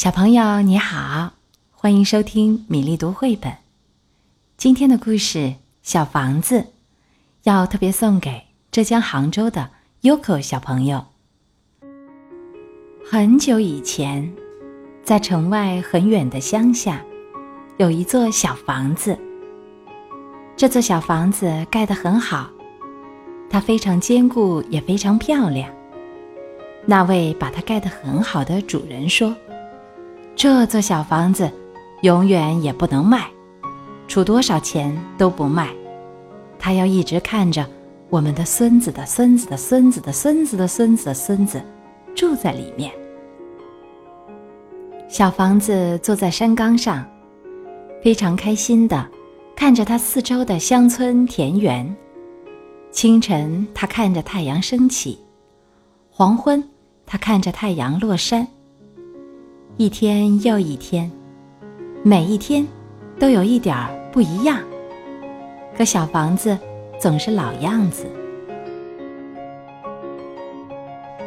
小朋友你好，欢迎收听米粒读绘本。今天的故事《小房子》要特别送给浙江杭州的 Yoko 小朋友。很久以前，在城外很远的乡下，有一座小房子。这座小房子盖得很好，它非常坚固，也非常漂亮。那位把它盖得很好的主人说。这座小房子永远也不能卖，出多少钱都不卖。他要一直看着我们的孙子的孙子的孙子的孙子的孙子的孙子住在里面。小房子坐在山岗上，非常开心的看着它四周的乡村田园。清晨，他看着太阳升起；黄昏，他看着太阳落山。一天又一天，每一天都有一点儿不一样。可小房子总是老样子。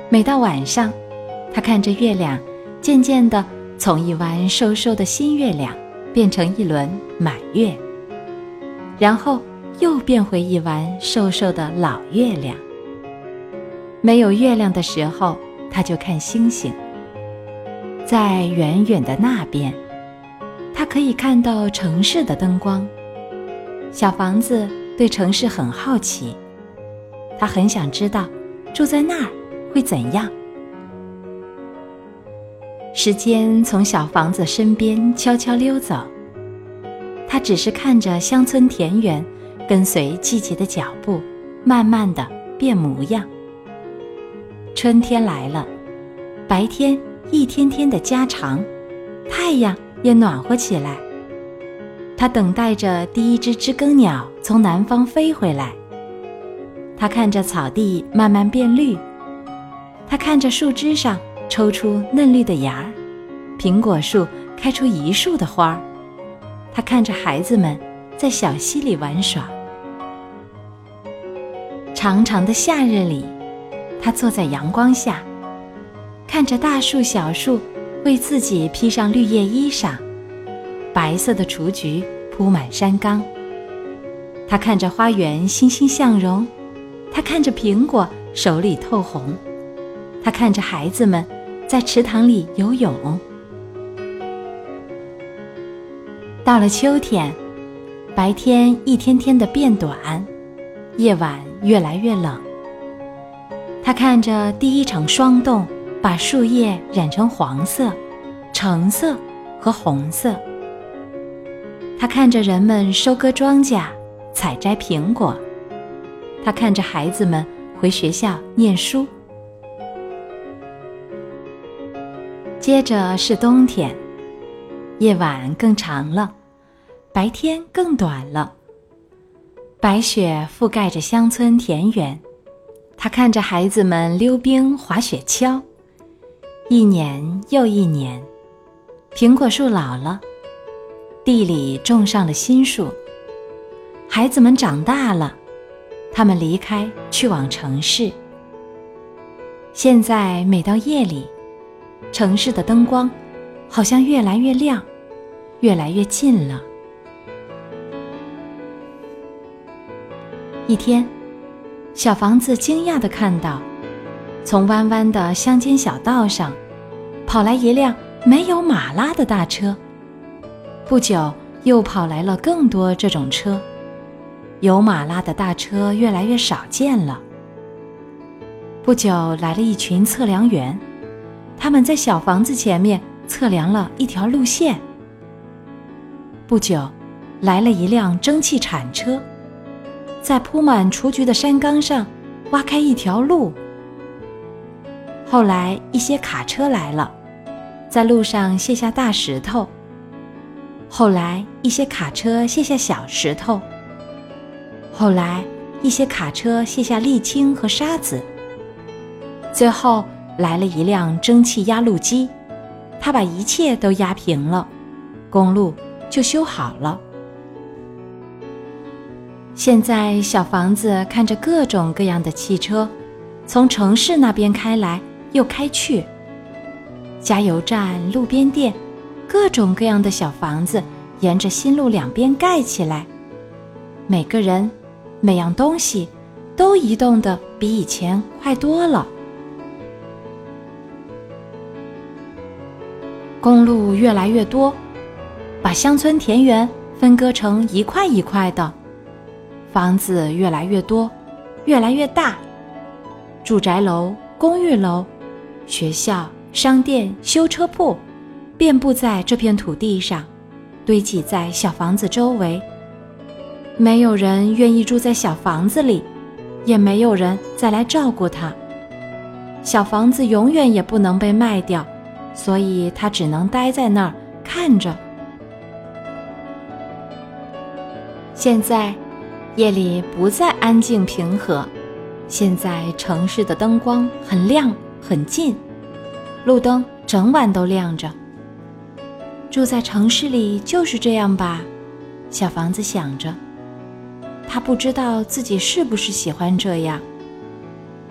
每到晚上，他看着月亮，渐渐的从一弯瘦瘦的新月亮变成一轮满月，然后又变回一弯瘦瘦的老月亮。没有月亮的时候，他就看星星。在远远的那边，他可以看到城市的灯光。小房子对城市很好奇，他很想知道住在那儿会怎样。时间从小房子身边悄悄溜走，他只是看着乡村田园，跟随季节的脚步，慢慢的变模样。春天来了，白天。一天天的加长，太阳也暖和起来。他等待着第一只知更鸟从南方飞回来。他看着草地慢慢变绿，他看着树枝上抽出嫩绿的芽儿，苹果树开出一树的花儿。他看着孩子们在小溪里玩耍。长长的夏日里，他坐在阳光下。看着大树、小树为自己披上绿叶衣裳，白色的雏菊铺满山岗。他看着花园欣欣向荣，他看着苹果手里透红，他看着孩子们在池塘里游泳。到了秋天，白天一天天的变短，夜晚越来越冷。他看着第一场霜冻。把树叶染成黄色、橙色和红色。他看着人们收割庄稼、采摘苹果，他看着孩子们回学校念书。接着是冬天，夜晚更长了，白天更短了。白雪覆盖着乡村田园，他看着孩子们溜冰、滑雪橇。一年又一年，苹果树老了，地里种上了新树。孩子们长大了，他们离开去往城市。现在每到夜里，城市的灯光好像越来越亮，越来越近了。一天，小房子惊讶的看到，从弯弯的乡间小道上。跑来一辆没有马拉的大车，不久又跑来了更多这种车，有马拉的大车越来越少见了。不久来了一群测量员，他们在小房子前面测量了一条路线。不久，来了一辆蒸汽铲车，在铺满雏菊的山岗上挖开一条路。后来一些卡车来了。在路上卸下大石头，后来一些卡车卸下小石头，后来一些卡车卸下沥青和沙子，最后来了一辆蒸汽压路机，它把一切都压平了，公路就修好了。现在小房子看着各种各样的汽车，从城市那边开来又开去。加油站、路边店，各种各样的小房子沿着新路两边盖起来。每个人、每样东西都移动的比以前快多了。公路越来越多，把乡村田园分割成一块一块的。房子越来越多，越来越大，住宅楼、公寓楼、学校、商店、修车铺，遍布在这片土地上，堆积在小房子周围。没有人愿意住在小房子里，也没有人再来照顾它。小房子永远也不能被卖掉，所以它只能待在那儿看着。现在。夜里不再安静平和，现在城市的灯光很亮很近，路灯整晚都亮着。住在城市里就是这样吧，小房子想着。他不知道自己是不是喜欢这样。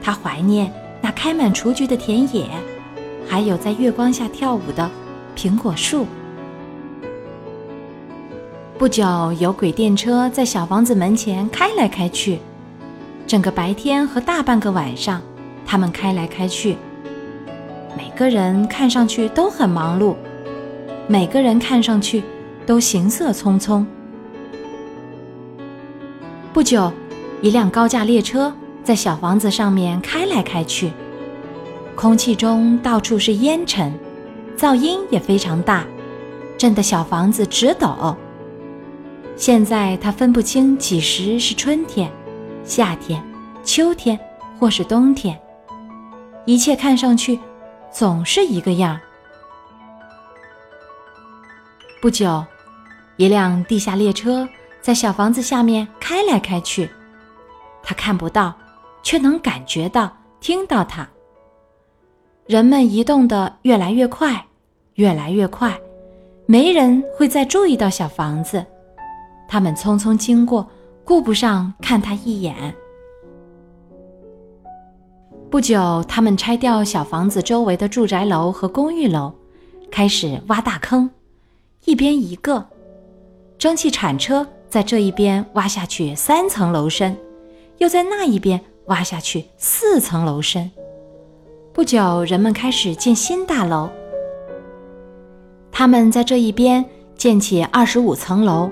他怀念那开满雏菊的田野，还有在月光下跳舞的苹果树。不久，有轨电车在小房子门前开来开去，整个白天和大半个晚上，他们开来开去。每个人看上去都很忙碌，每个人看上去都行色匆匆。不久，一辆高架列车在小房子上面开来开去，空气中到处是烟尘，噪音也非常大，震得小房子直抖。现在他分不清几时是春天、夏天、秋天或是冬天，一切看上去总是一个样。不久，一辆地下列车在小房子下面开来开去，他看不到，却能感觉到、听到它。人们移动的越来越快，越来越快，没人会再注意到小房子。他们匆匆经过，顾不上看他一眼。不久，他们拆掉小房子周围的住宅楼和公寓楼，开始挖大坑，一边一个。蒸汽铲车在这一边挖下去三层楼深，又在那一边挖下去四层楼深。不久，人们开始建新大楼。他们在这一边建起二十五层楼。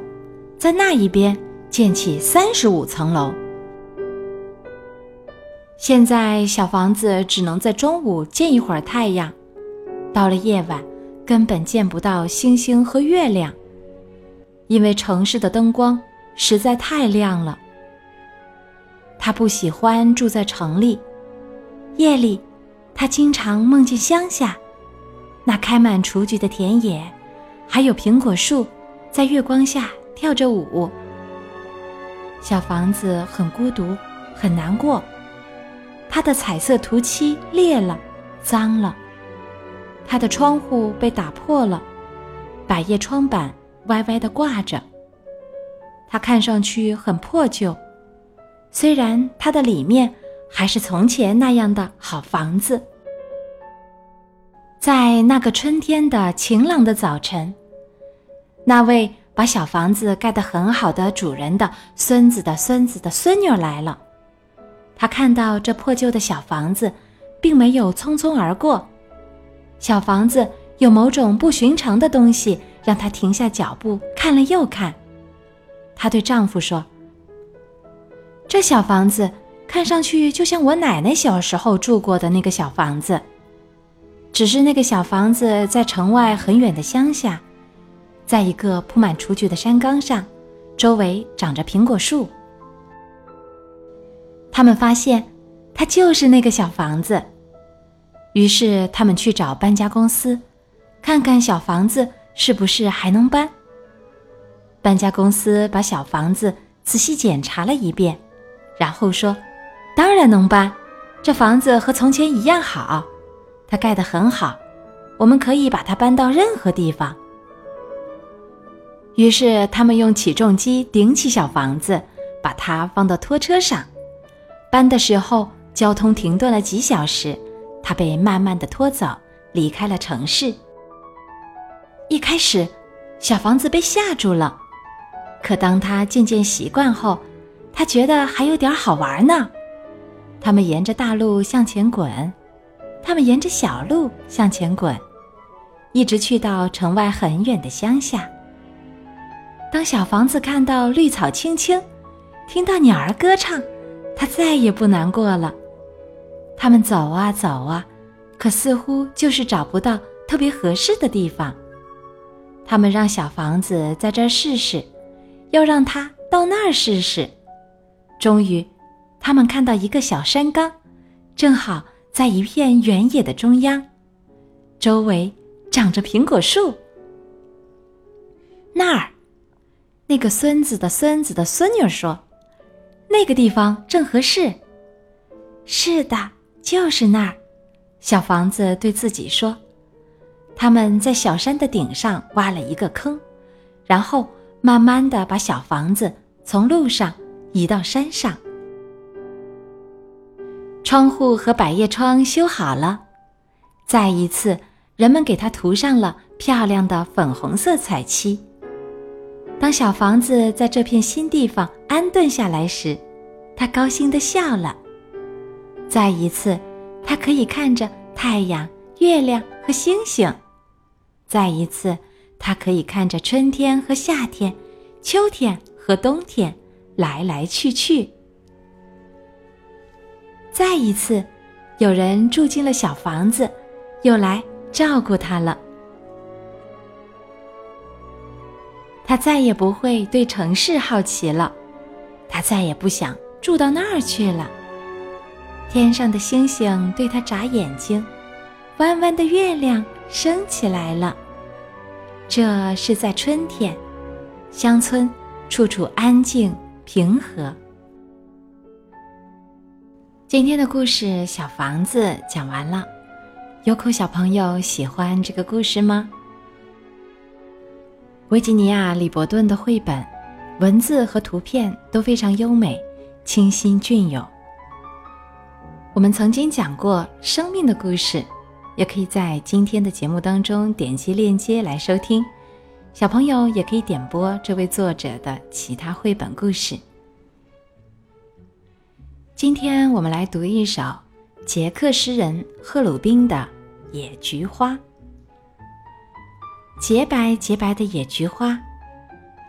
在那一边建起三十五层楼。现在小房子只能在中午见一会儿太阳，到了夜晚根本见不到星星和月亮，因为城市的灯光实在太亮了。他不喜欢住在城里，夜里他经常梦见乡下，那开满雏菊的田野，还有苹果树，在月光下。跳着舞，小房子很孤独，很难过。它的彩色涂漆裂了，脏了。它的窗户被打破了，百叶窗板歪歪的挂着。它看上去很破旧，虽然它的里面还是从前那样的好房子。在那个春天的晴朗的早晨，那位。把小房子盖得很好的主人的孙子的孙子的孙女来了，他看到这破旧的小房子，并没有匆匆而过。小房子有某种不寻常的东西，让他停下脚步看了又看。她对丈夫说：“这小房子看上去就像我奶奶小时候住过的那个小房子，只是那个小房子在城外很远的乡下。”在一个铺满雏菊的山岗上，周围长着苹果树。他们发现，它就是那个小房子。于是他们去找搬家公司，看看小房子是不是还能搬。搬家公司把小房子仔细检查了一遍，然后说：“当然能搬，这房子和从前一样好，它盖得很好，我们可以把它搬到任何地方。”于是他们用起重机顶起小房子，把它放到拖车上。搬的时候，交通停顿了几小时，它被慢慢的拖走，离开了城市。一开始，小房子被吓住了，可当他渐渐习惯后，他觉得还有点好玩呢。他们沿着大路向前滚，他们沿着小路向前滚，一直去到城外很远的乡下。当小房子看到绿草青青，听到鸟儿歌唱，他再也不难过了。他们走啊走啊，可似乎就是找不到特别合适的地方。他们让小房子在这儿试试，又让他到那儿试试。终于，他们看到一个小山岗，正好在一片原野的中央，周围长着苹果树。那儿。那个孙子的孙子的孙女说：“那个地方正合适。”是的，就是那儿。小房子对自己说：“他们在小山的顶上挖了一个坑，然后慢慢的把小房子从路上移到山上。窗户和百叶窗修好了，再一次，人们给它涂上了漂亮的粉红色彩漆。”当小房子在这片新地方安顿下来时，他高兴地笑了。再一次，他可以看着太阳、月亮和星星；再一次，他可以看着春天和夏天、秋天和冬天来来去去；再一次，有人住进了小房子，又来照顾他了。他再也不会对城市好奇了，他再也不想住到那儿去了。天上的星星对他眨眼睛，弯弯的月亮升起来了。这是在春天，乡村处处安静平和。今天的故事《小房子》讲完了，有口小朋友喜欢这个故事吗？维吉尼亚·李伯顿的绘本，文字和图片都非常优美、清新隽永。我们曾经讲过生命的故事，也可以在今天的节目当中点击链接来收听。小朋友也可以点播这位作者的其他绘本故事。今天我们来读一首捷克诗人赫鲁宾的《野菊花》。洁白洁白的野菊花，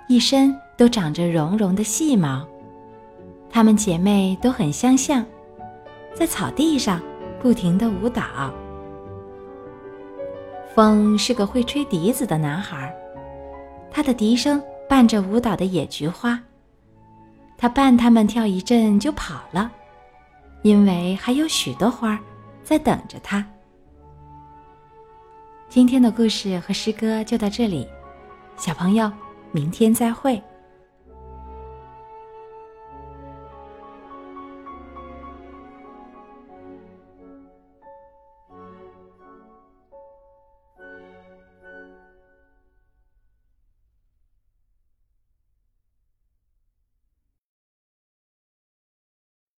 一身都长着绒绒的细毛。她们姐妹都很相像，在草地上不停地舞蹈。风是个会吹笛子的男孩，他的笛声伴着舞蹈的野菊花。他伴他们跳一阵就跑了，因为还有许多花在等着他。今天的故事和诗歌就到这里，小朋友，明天再会。